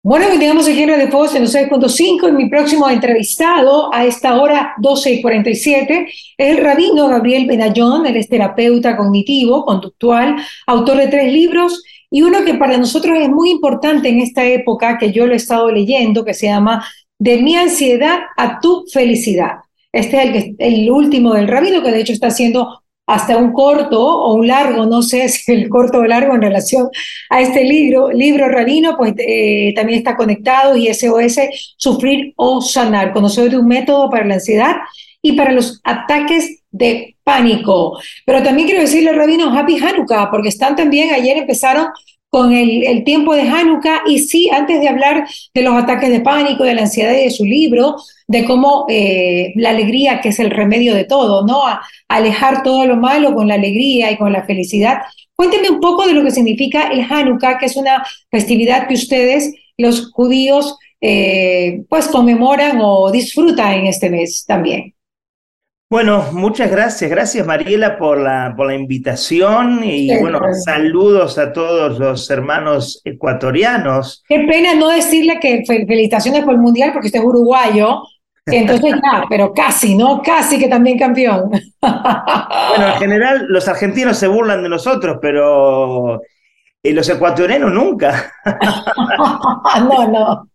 Bueno, tenemos aquí en Radio Post en los 6.5 y mi próximo entrevistado a esta hora 12 y 47 es el rabino Gabriel Benayón, él es terapeuta cognitivo, conductual, autor de tres libros y uno que para nosotros es muy importante en esta época, que yo lo he estado leyendo, que se llama De mi ansiedad a tu felicidad. Este es el, el último del rabino, que de hecho está haciendo hasta un corto o un largo, no sé si el corto o largo en relación a este libro, libro rabino, pues eh, también está conectado y SOS, Sufrir o Sanar, conocer de un método para la ansiedad y para los ataques de pánico. Pero también quiero decirle, Rabino, Happy Hanukkah, porque están también, ayer empezaron con el, tiempo de Hanukkah y sí, antes de hablar de los ataques de pánico, de la ansiedad y de su libro, de cómo eh, la alegría, que es el remedio de todo, ¿no? A, alejar todo lo malo con la alegría y con la felicidad. Cuénteme un poco de lo que significa el Hanukkah, que es una festividad que ustedes, los judíos, eh, pues conmemoran o disfrutan en este mes también. Bueno, muchas gracias. Gracias Mariela por la, por la invitación y bueno, saludos a todos los hermanos ecuatorianos. Qué pena no decirle que felicitaciones por el Mundial porque usted es uruguayo. Entonces ya, pero casi, ¿no? Casi que también campeón. Bueno, en general los argentinos se burlan de nosotros, pero eh, los ecuatorianos nunca. no, no.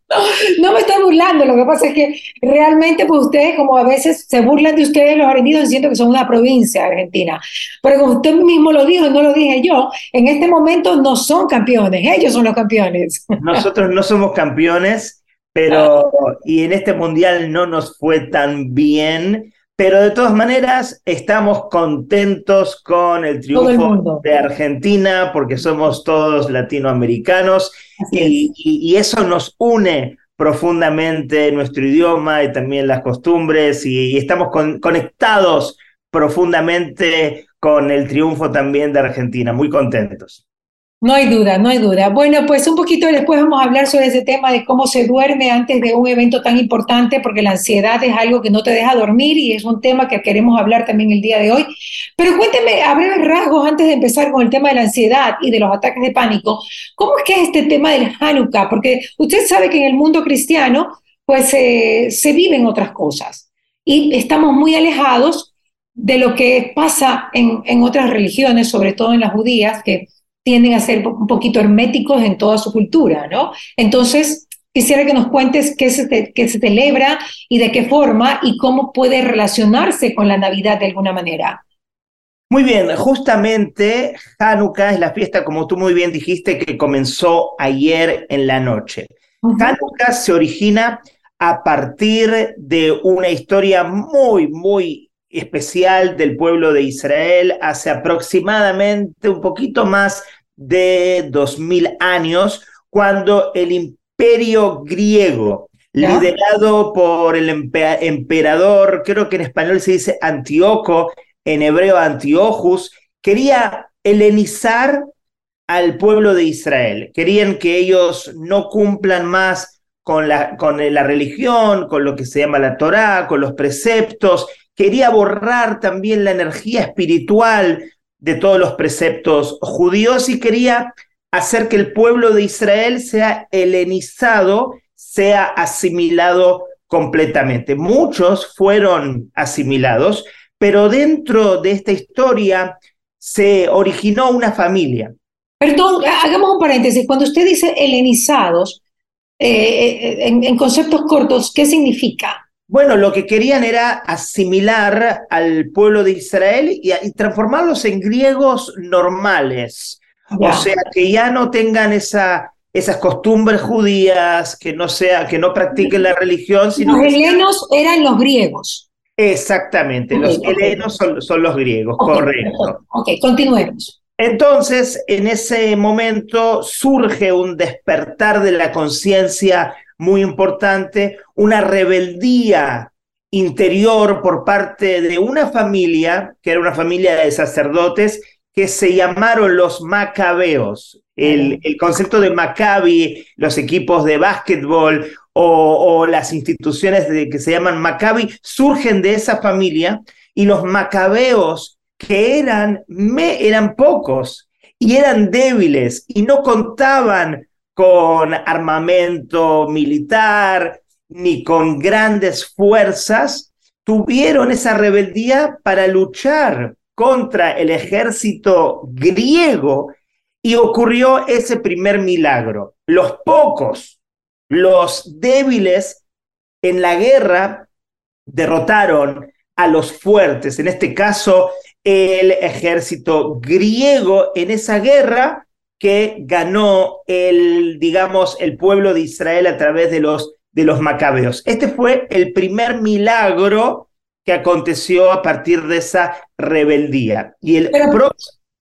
No me estoy burlando, lo que pasa es que realmente pues ustedes como a veces se burlan de ustedes los argentinos diciendo que son una provincia argentina. Pero como usted mismo lo dijo, no lo dije yo, en este momento no son campeones, ellos son los campeones. Nosotros no somos campeones, pero y en este mundial no nos fue tan bien, pero de todas maneras estamos contentos con el triunfo de Argentina porque somos todos latinoamericanos y, eso nos une profundamente nuestro idioma y también las costumbres y, estamos conectados profundamente con el triunfo también de Argentina, muy contentos. No hay duda, no hay duda. Bueno, pues un poquito después vamos a hablar sobre ese tema de cómo se duerme antes de un evento tan importante, porque la ansiedad es algo que no te deja dormir y es un tema que queremos hablar también el día de hoy. Pero cuénteme a breves rasgos, antes de empezar con el tema de la ansiedad y de los ataques de pánico, ¿cómo es que es este tema del Hanukkah? Porque usted sabe que en el mundo cristiano, pues eh, se viven otras cosas y estamos muy alejados de lo que pasa en, en otras religiones, sobre todo en las judías, que tienden a ser un poquito herméticos en toda su cultura, ¿no? Entonces, quisiera que nos cuentes qué se, qué se celebra y de qué forma y cómo puede relacionarse con la Navidad de alguna manera. Muy bien, justamente Hanukkah es la fiesta, como tú muy bien dijiste, que comenzó ayer en la noche. Hanukkah se origina a partir de una historia muy, muy especial del pueblo de Israel hace aproximadamente un poquito más de dos mil años, cuando el imperio griego, liderado por el emperador, creo que en español se dice Antíoco, en hebreo Antiochus, quería helenizar al pueblo de Israel. Querían que ellos no cumplan más con la, con la religión, con lo que se llama la Torá, con los preceptos, quería borrar también la energía espiritual de todos los preceptos judíos y quería hacer que el pueblo de Israel sea helenizado, sea asimilado completamente. Muchos fueron asimilados, pero dentro de esta historia se originó una familia. Perdón, hagamos un paréntesis. Cuando usted dice helenizados, eh, eh, en conceptos cortos, ¿qué significa? Bueno, lo que querían era asimilar al pueblo de Israel y, transformarlos en griegos normales. O sea, que ya no tengan esa, esas costumbres judías, que no, sea, que no practiquen la religión. Sino los helenos eran los griegos. Exactamente, los helenos son, los griegos, correcto. Ok, continuemos. Entonces, en ese momento surge un despertar de la conciencia muy importante, una rebeldía interior por parte de una familia, que era una familia de sacerdotes, que se llamaron los macabeos. El, el concepto de Maccabi, los equipos de básquetbol o, las instituciones de, que se llaman Maccabi, surgen de esa familia y los macabeos, que eran, me, eran pocos y eran débiles y no contaban con armamento militar, ni con grandes fuerzas, tuvieron esa rebeldía para luchar contra el ejército griego y ocurrió ese primer milagro. Los pocos, los débiles en la guerra derrotaron a los fuertes, en este caso el ejército griego en esa guerra que ganó el, digamos, el pueblo de Israel a través de los, de los macabeos. Este fue el primer milagro que aconteció a partir de esa rebeldía. Y el pero,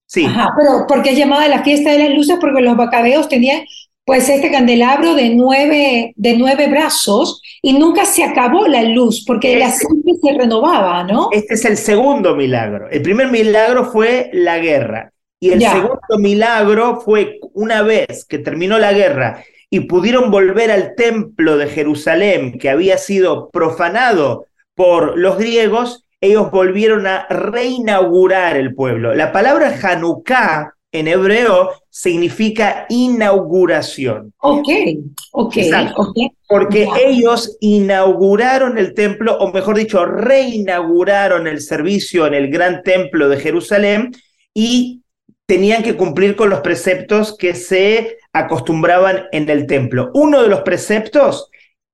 sí. pero porque es llamada la fiesta de las luces porque los macabeos tenían pues este candelabro de nueve, de nueve brazos y nunca se acabó la luz porque la este aceite se renovaba, ¿no? Este es el segundo milagro. El primer milagro fue la guerra y el segundo milagro fue una vez que terminó la guerra y pudieron volver al templo de Jerusalén que había sido profanado por los griegos, ellos volvieron a reinaugurar el pueblo. La palabra Hanukkah en hebreo significa inauguración. Ok, ok. Porque ellos inauguraron el templo, o mejor dicho, reinauguraron el servicio en el gran templo de Jerusalén y tenían que cumplir con los preceptos que se acostumbraban en el templo. Uno de los preceptos,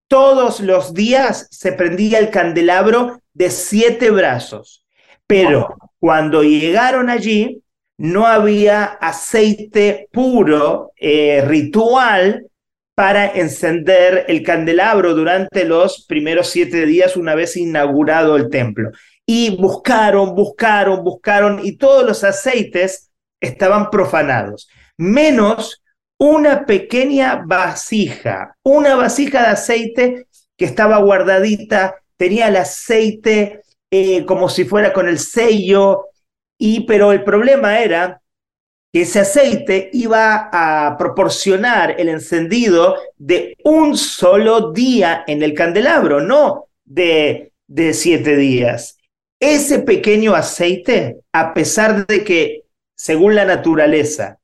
todos los días se prendía el candelabro de siete brazos, pero cuando llegaron allí, no había aceite puro, eh, ritual, para encender el candelabro durante los primeros siete días una vez inaugurado el templo. Y buscaron, buscaron, buscaron, y todos los aceites estaban profanados, menos una pequeña vasija, una vasija de aceite que estaba guardadita, tenía el aceite eh, como si fuera con el sello y, pero el problema era que ese aceite iba a proporcionar el encendido de un solo día en el candelabro, no de, de siete días. Ese pequeño aceite, a pesar de que, según la naturaleza,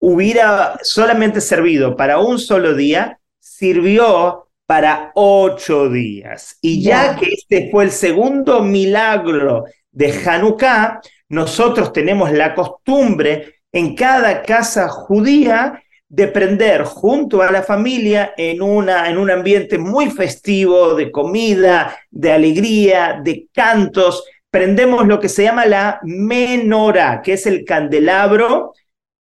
hubiera solamente servido para un solo día, sirvió para ocho días. Y ya que este fue el segundo milagro de Hanukkah, nosotros tenemos la costumbre en cada casa judía de prender junto a la familia en, una, en un ambiente muy festivo de comida, de alegría, de cantos. Prendemos lo que se llama la menorá, que es el candelabro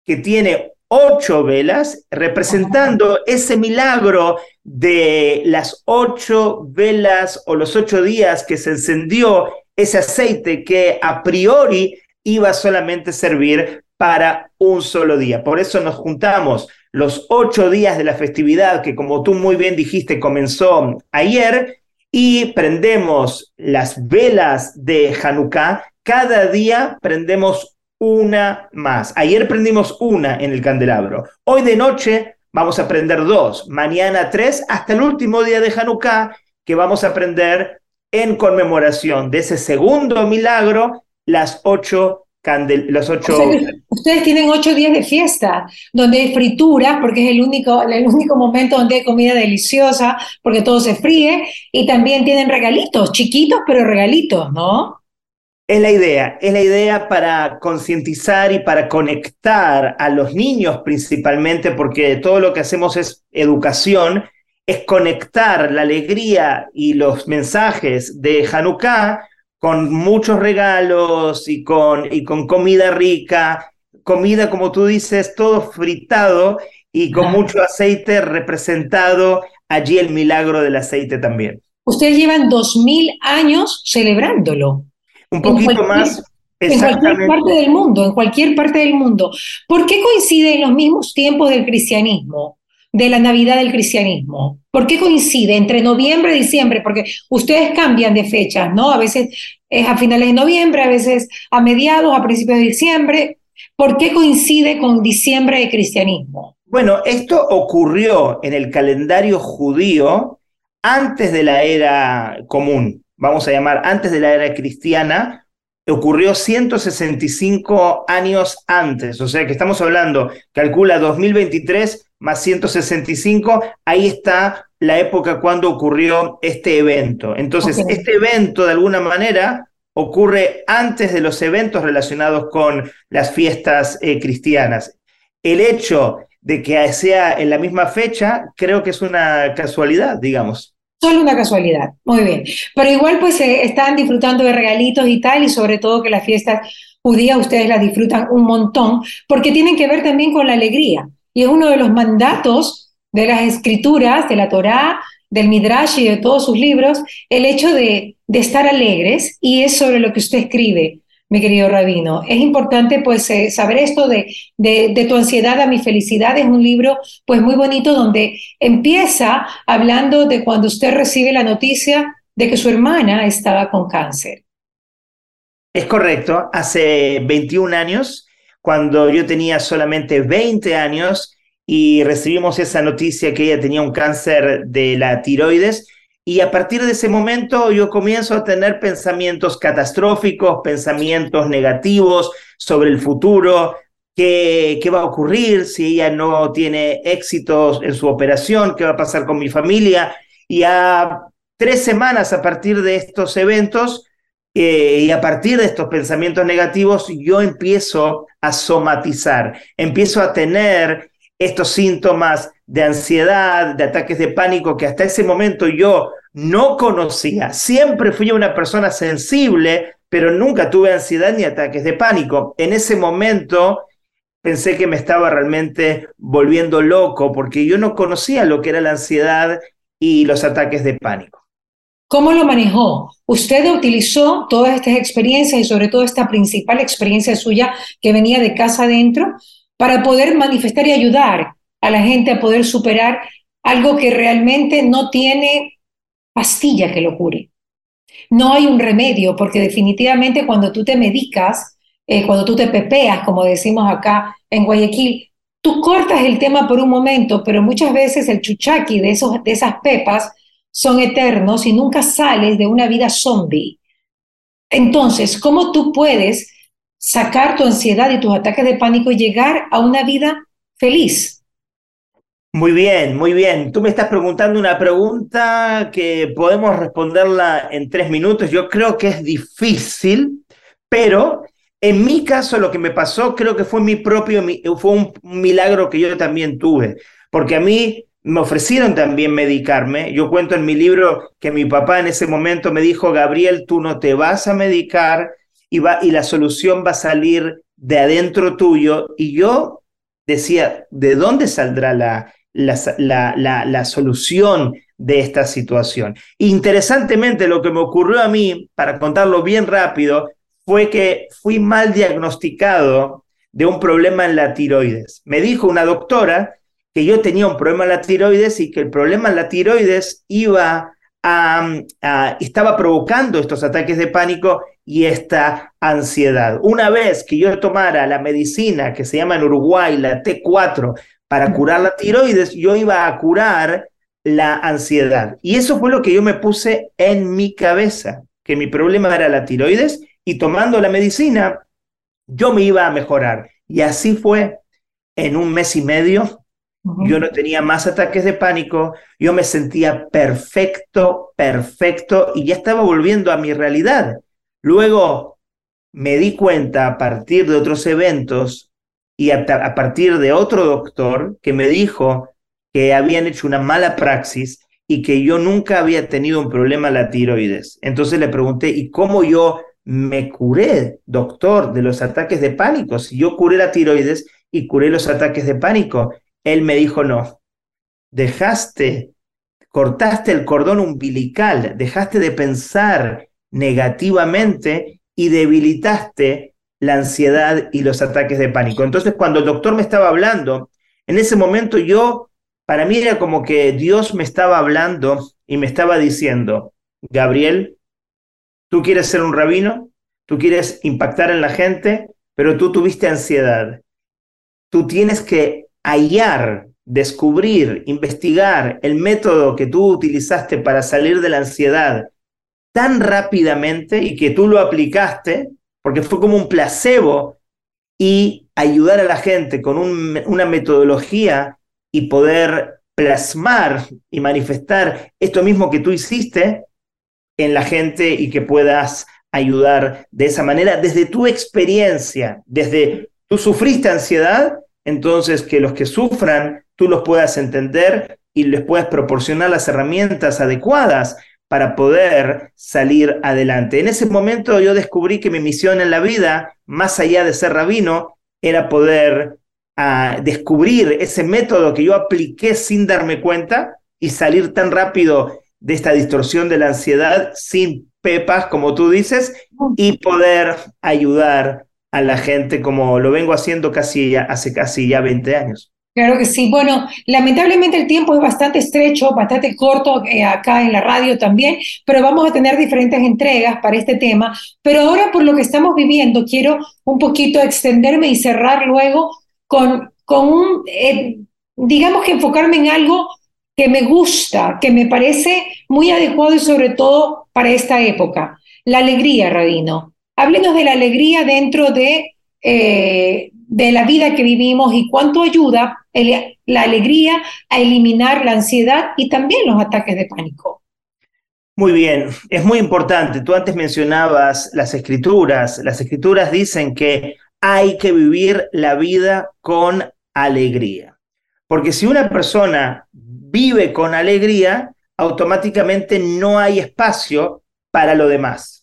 que tiene ocho velas, representando ese milagro de las ocho velas o los ocho días que se encendió ese aceite que a priori iba solamente a servir para un solo día. Por eso nos juntamos los ocho días de la festividad que como tú muy bien dijiste comenzó ayer y prendemos las velas de Hanukkah. Cada día prendemos una más. Ayer prendimos una en el candelabro. Hoy de noche vamos a prender dos. Mañana tres hasta el último día de Hanukkah que vamos a prender en conmemoración de ese segundo milagro, las ocho los ocho... ustedes tienen ocho días de fiesta, donde hay fritura, porque es el único, el único momento donde hay comida deliciosa, porque todo se fríe, y también tienen regalitos, chiquitos, pero regalitos, ¿no? Es la idea, es la idea para concientizar y para conectar a los niños principalmente, porque todo lo que hacemos es educación, es conectar la alegría y los mensajes de Hanukkah con muchos regalos y con, y con comida rica, comida, como tú dices, todo fritado y con mucho aceite representado allí el milagro del aceite también. Ustedes llevan dos mil años celebrándolo. Un poquito más. En cualquier parte del mundo, en cualquier parte del mundo. ¿Por qué coincide en los mismos tiempos del cristianismo? De la Navidad del cristianismo? ¿Por qué coincide entre noviembre y diciembre? Porque ustedes cambian de fechas, ¿no? A veces es a finales de noviembre, a veces a mediados, a principios de diciembre. ¿Por qué coincide con diciembre de cristianismo? Bueno, esto ocurrió en el calendario judío antes de la era común, vamos a llamar antes de la era cristiana, ocurrió 165 años antes, o sea que estamos hablando, calcula 2023, más 165, ahí está la época cuando ocurrió este evento. Entonces, este evento de alguna manera ocurre antes de los eventos relacionados con las fiestas eh, cristianas. El hecho de que sea en la misma fecha, creo que es una casualidad, digamos. Solo una casualidad, muy bien. Pero igual pues eh, están disfrutando de regalitos y tal, y sobre todo que las fiestas judías ustedes las disfrutan un montón, porque tienen que ver también con la alegría. Y es uno de los mandatos de las escrituras, de la Torá, del Midrash y de todos sus libros, el hecho de, estar alegres, y es sobre lo que usted escribe mi querido Rabino. Es importante pues eh, saber esto de, de, tu ansiedad a mi felicidad. Es un libro pues muy bonito donde empieza hablando de cuando usted recibe la noticia de que su hermana estaba con cáncer. Es correcto, hace 21 años, cuando yo tenía solamente 20 años y recibimos esa noticia que ella tenía un cáncer de la tiroides, y a partir de ese momento yo comienzo a tener pensamientos catastróficos, pensamientos negativos sobre el futuro, qué, qué va a ocurrir si ella no tiene éxitos en su operación, qué va a pasar con mi familia. Y a tres semanas a partir de estos eventos eh, y a partir de estos pensamientos negativos, yo empiezo a somatizar, empiezo a tener estos síntomas de ansiedad, de ataques de pánico que hasta ese momento yo no conocía. Siempre fui una persona sensible, pero nunca tuve ansiedad ni ataques de pánico. En ese momento pensé que me estaba realmente volviendo loco porque yo no conocía lo que era la ansiedad y los ataques de pánico. ¿Cómo lo manejó? Usted utilizó todas estas experiencias y sobre todo esta principal experiencia suya que venía de casa adentro para poder manifestar y ayudar a la gente a poder superar algo que realmente no tiene pastilla que lo cure. No hay un remedio, porque definitivamente cuando tú te medicas, eh, cuando tú te pepeas, como decimos acá en Guayaquil, tú cortas el tema por un momento, pero muchas veces el chuchaqui de, esos, de esas pepas son eternos y nunca sales de una vida zombie. Entonces, ¿cómo tú puedes sacar tu ansiedad y tus ataques de pánico y llegar a una vida feliz. Muy bien, muy bien. Tú me estás preguntando una pregunta que podemos responderla en tres minutos. Yo creo que es difícil, pero en mi caso lo que me pasó creo que fue mi propio, fue un milagro que yo también tuve, porque a mí me ofrecieron también medicarme. Yo cuento en mi libro que mi papá en ese momento me dijo, Gabriel, tú no te vas a medicar, y, y la solución va a salir de adentro tuyo. Y yo decía, ¿de dónde saldrá la, la, la, la, solución de esta situación? Interesantemente, lo que me ocurrió a mí, para contarlo bien rápido, fue que fui mal diagnosticado de un problema en la tiroides. Me dijo una doctora que yo tenía un problema en la tiroides y que el problema en la tiroides iba a, estaba provocando estos ataques de pánico y esta ansiedad. Una vez que yo tomara la medicina que se llama en Uruguay, la T4, para curar la tiroides, yo iba a curar la ansiedad. Y eso fue lo que yo me puse en mi cabeza, que mi problema era la tiroides y tomando la medicina, yo me iba a mejorar. Y así fue. En un mes y medio, yo no tenía más ataques de pánico, yo me sentía perfecto, perfecto y ya estaba volviendo a mi realidad. Luego me di cuenta a partir de otros eventos y a, partir de otro doctor que me dijo que habían hecho una mala praxis y que yo nunca había tenido un problema la tiroides. Entonces le pregunté, ¿y cómo yo me curé, doctor, de los ataques de pánico? Si yo curé la tiroides y curé los ataques de pánico, él me dijo, no, dejaste, cortaste el cordón umbilical, dejaste de pensar negativamente y debilitaste la ansiedad y los ataques de pánico. Entonces, cuando el doctor me estaba hablando, en ese momento yo, para mí era como que Dios me estaba hablando y me estaba diciendo, Gabriel, tú quieres ser un rabino, tú quieres impactar en la gente, pero tú tuviste ansiedad. Tú tienes que hallar, descubrir, investigar el método que tú utilizaste para salir de la ansiedad tan rápidamente y que tú lo aplicaste, porque fue como un placebo, y ayudar a la gente con una metodología y poder plasmar y manifestar esto mismo que tú hiciste en la gente y que puedas ayudar de esa manera desde tu experiencia, desde tú sufriste ansiedad, entonces que los que sufran tú los puedas entender y les puedas proporcionar las herramientas adecuadas para poder salir adelante. En ese momento yo descubrí que mi misión en la vida, más allá de ser rabino, era poder ah, descubrir ese método que yo apliqué sin darme cuenta y salir tan rápido de esta distorsión de la ansiedad sin pepas, como tú dices, y poder ayudar a la gente como lo vengo haciendo casi hace casi ya 20 años. Claro que sí. Bueno, lamentablemente el tiempo es bastante estrecho, bastante corto eh, acá en la radio también, pero vamos a tener diferentes entregas para este tema. Pero ahora por lo que estamos viviendo, quiero un poquito extenderme y cerrar luego con, con un, eh, digamos que enfocarme en algo que me gusta, que me parece muy adecuado y sobre todo para esta época. La alegría, Rabino. Háblenos de la alegría dentro de, eh, de la vida que vivimos y cuánto ayuda la alegría a eliminar la ansiedad y también los ataques de pánico. Muy bien, es muy importante. Tú antes mencionabas las escrituras. Las escrituras dicen que hay que vivir la vida con alegría. Porque si una persona vive con alegría, automáticamente no hay espacio para lo demás.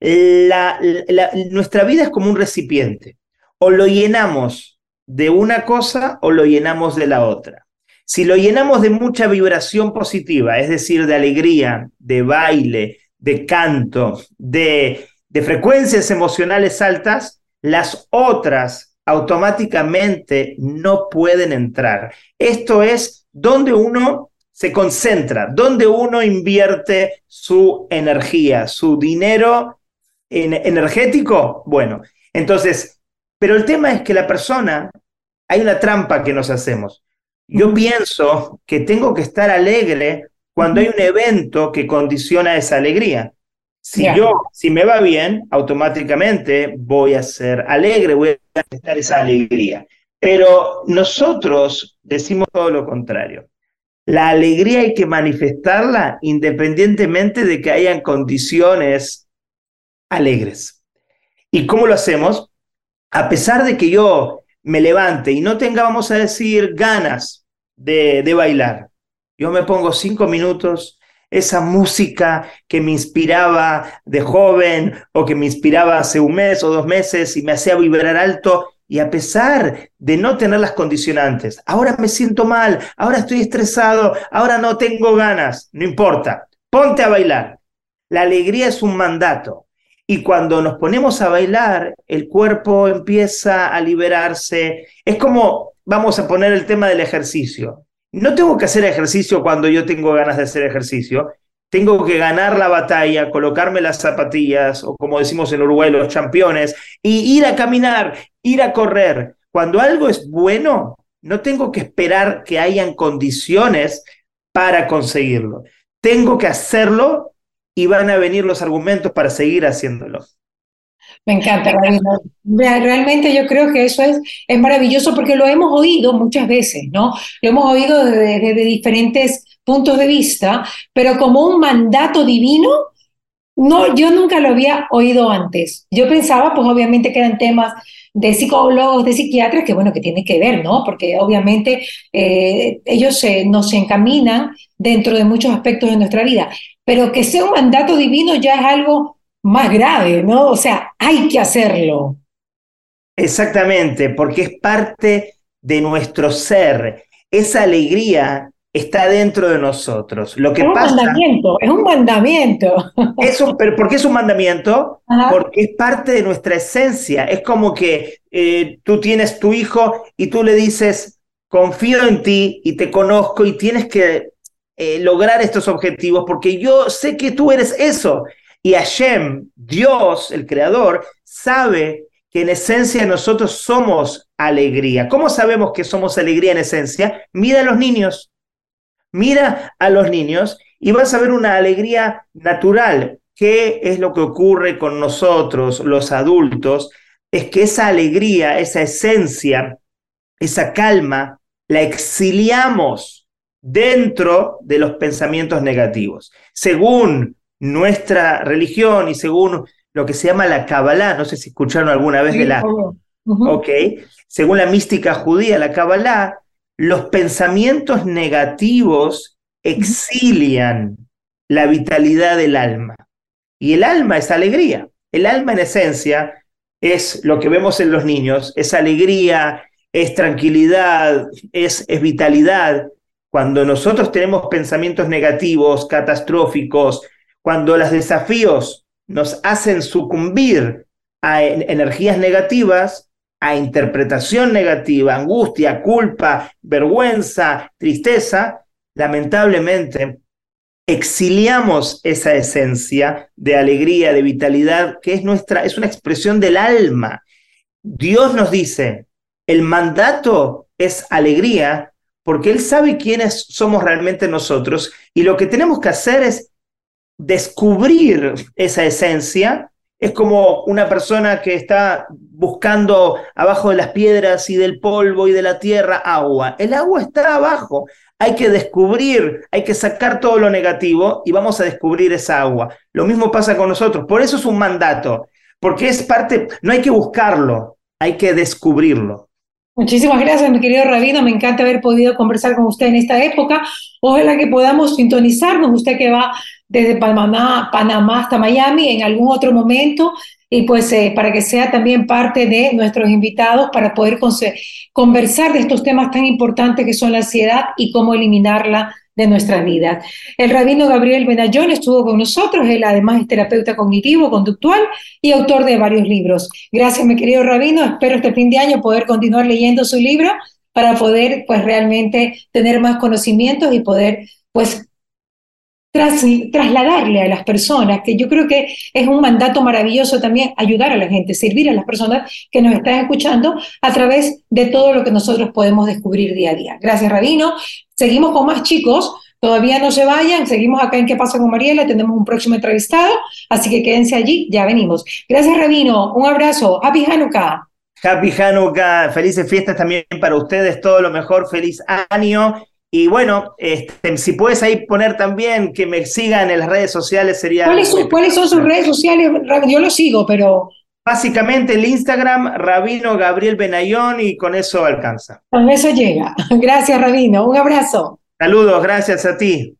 Nuestra vida es como un recipiente. O lo llenamos de una cosa o lo llenamos de la otra. Si lo llenamos de mucha vibración positiva, es decir, de alegría, de baile, de canto, de, frecuencias emocionales altas, las otras automáticamente no pueden entrar. Esto es donde uno se concentra, donde uno invierte su energía, su dinero energético. Bueno, entonces, pero el tema es que la persona, hay una trampa que nos hacemos. Yo pienso que tengo que estar alegre cuando hay un evento que condiciona esa alegría. Si yo, si me va bien, automáticamente voy a ser alegre, voy a manifestar esa alegría. Pero nosotros decimos todo lo contrario. La alegría hay que manifestarla independientemente de que hayan condiciones alegres. ¿Y cómo lo hacemos? A pesar de que yo me levante y no tenga, vamos a decir, ganas de, de bailar, yo me pongo cinco minutos, esa música que me inspiraba de joven o que me inspiraba hace un mes o dos meses y me hacía vibrar alto, y a pesar de no tener las condicionantes, ahora me siento mal, ahora estoy estresado, ahora no tengo ganas, no importa, ponte a bailar. La alegría es un mandato. Y cuando nos ponemos a bailar, el cuerpo empieza a liberarse. Es como, vamos a poner el tema del ejercicio. No tengo que hacer ejercicio cuando yo tengo ganas de hacer ejercicio tengo que ganar la batalla, colocarme las zapatillas, o como decimos en Uruguay, los campeones, y ir a caminar, ir a correr. Cuando algo es bueno, no tengo que esperar que hayan condiciones para conseguirlo. Tengo que hacerlo y van a venir los argumentos para seguir haciéndolo. Me encanta, Realmente yo creo que eso es, es maravilloso porque lo hemos oído muchas veces, ¿no? Lo hemos oído desde, diferentes puntos de vista, pero como un mandato divino, no, yo nunca lo había oído antes. Yo pensaba, pues obviamente que eran temas de psicólogos, de psiquiatras, que bueno, que tiene que ver, ¿no? Porque obviamente eh, ellos nos encaminan dentro de muchos aspectos de nuestra vida, pero que sea un mandato divino ya es algo más grave, ¿no? O sea, hay que hacerlo. Exactamente, porque es parte de nuestro ser. Esa alegría está dentro de nosotros. Lo que es un mandamiento, es un mandamiento. Es ¿Por qué es un mandamiento? Porque es parte de nuestra esencia. Es como que eh, tú tienes tu hijo y tú le dices, confío en ti y te conozco y tienes que eh, lograr estos objetivos porque yo sé que tú eres eso. Y Hashem, Dios, el creador, sabe que en esencia nosotros somos alegría. ¿Cómo sabemos que somos alegría en esencia? Mira a los niños. Mira a los niños y vas a ver una alegría natural. ¿Qué es lo que ocurre con nosotros, los adultos? Es que esa alegría, esa esencia, esa calma, la exiliamos dentro de los pensamientos negativos. Según nuestra religión y según lo que se llama la Kabbalah, no sé si escucharon alguna vez de la... Ok, según la mística judía, la Kabbalah, los pensamientos negativos exilian la vitalidad del alma. Y el alma es alegría. El alma en esencia es lo que vemos en los niños, es alegría, es tranquilidad, es, es vitalidad. Cuando nosotros tenemos pensamientos negativos, catastróficos, cuando los desafíos nos hacen sucumbir a energías negativas, a interpretación negativa, angustia, culpa, vergüenza, tristeza, lamentablemente exiliamos esa esencia de alegría, de vitalidad, que es nuestra, es una expresión del alma. Dios nos dice, el mandato es alegría porque Él sabe quiénes somos realmente nosotros y lo que tenemos que hacer es descubrir esa esencia. Es como una persona que está buscando abajo de las piedras y del polvo y de la tierra agua. El agua está abajo hay que descubrir, hay que sacar todo lo negativo y vamos a descubrir esa agua. Lo mismo pasa con nosotros. Por eso es un mandato, porque es parte, no hay que buscarlo, hay que descubrirlo. Muchísimas gracias, mi querido Rabino. Me encanta haber podido conversar con usted en esta época. Ojalá que podamos sintonizarnos, usted que va desde Panamá, Panamá hasta Miami en algún otro momento y pues eh, para que sea también parte de nuestros invitados para poder conversar de estos temas tan importantes que son la ansiedad y cómo eliminarla de nuestras vidas. El rabino Gabriel Benayón estuvo con nosotros, él además es terapeuta cognitivo, conductual y autor de varios libros. Gracias, mi querido rabino, espero este fin de año poder continuar leyendo su libro para poder pues realmente tener más conocimientos y poder pues trasladarle a las personas, que yo creo que es un mandato maravilloso también ayudar a la gente, servir a las personas que nos están escuchando a través de todo lo que nosotros podemos descubrir día a día. Gracias, Rabino. Seguimos con más chicos. Todavía no se vayan, seguimos acá en ¿Qué pasa con Mariela? Tenemos un próximo entrevistado, así que quédense allí, ya venimos. Gracias, Rabino. Un abrazo. Happy Hanukkah. Happy Hanukkah. Felices fiestas también para ustedes. Todo lo mejor. Feliz año. Y bueno, este, si puedes ahí poner también que me sigan en las redes sociales sería... ¿Cuáles son, ¿cuáles son sus redes sociales? Yo lo sigo, pero... Básicamente el Instagram, Rabino Gabriel Benayón, y con eso alcanza. Con eso llega. Gracias, Rabino. Un abrazo. Saludos, gracias a ti.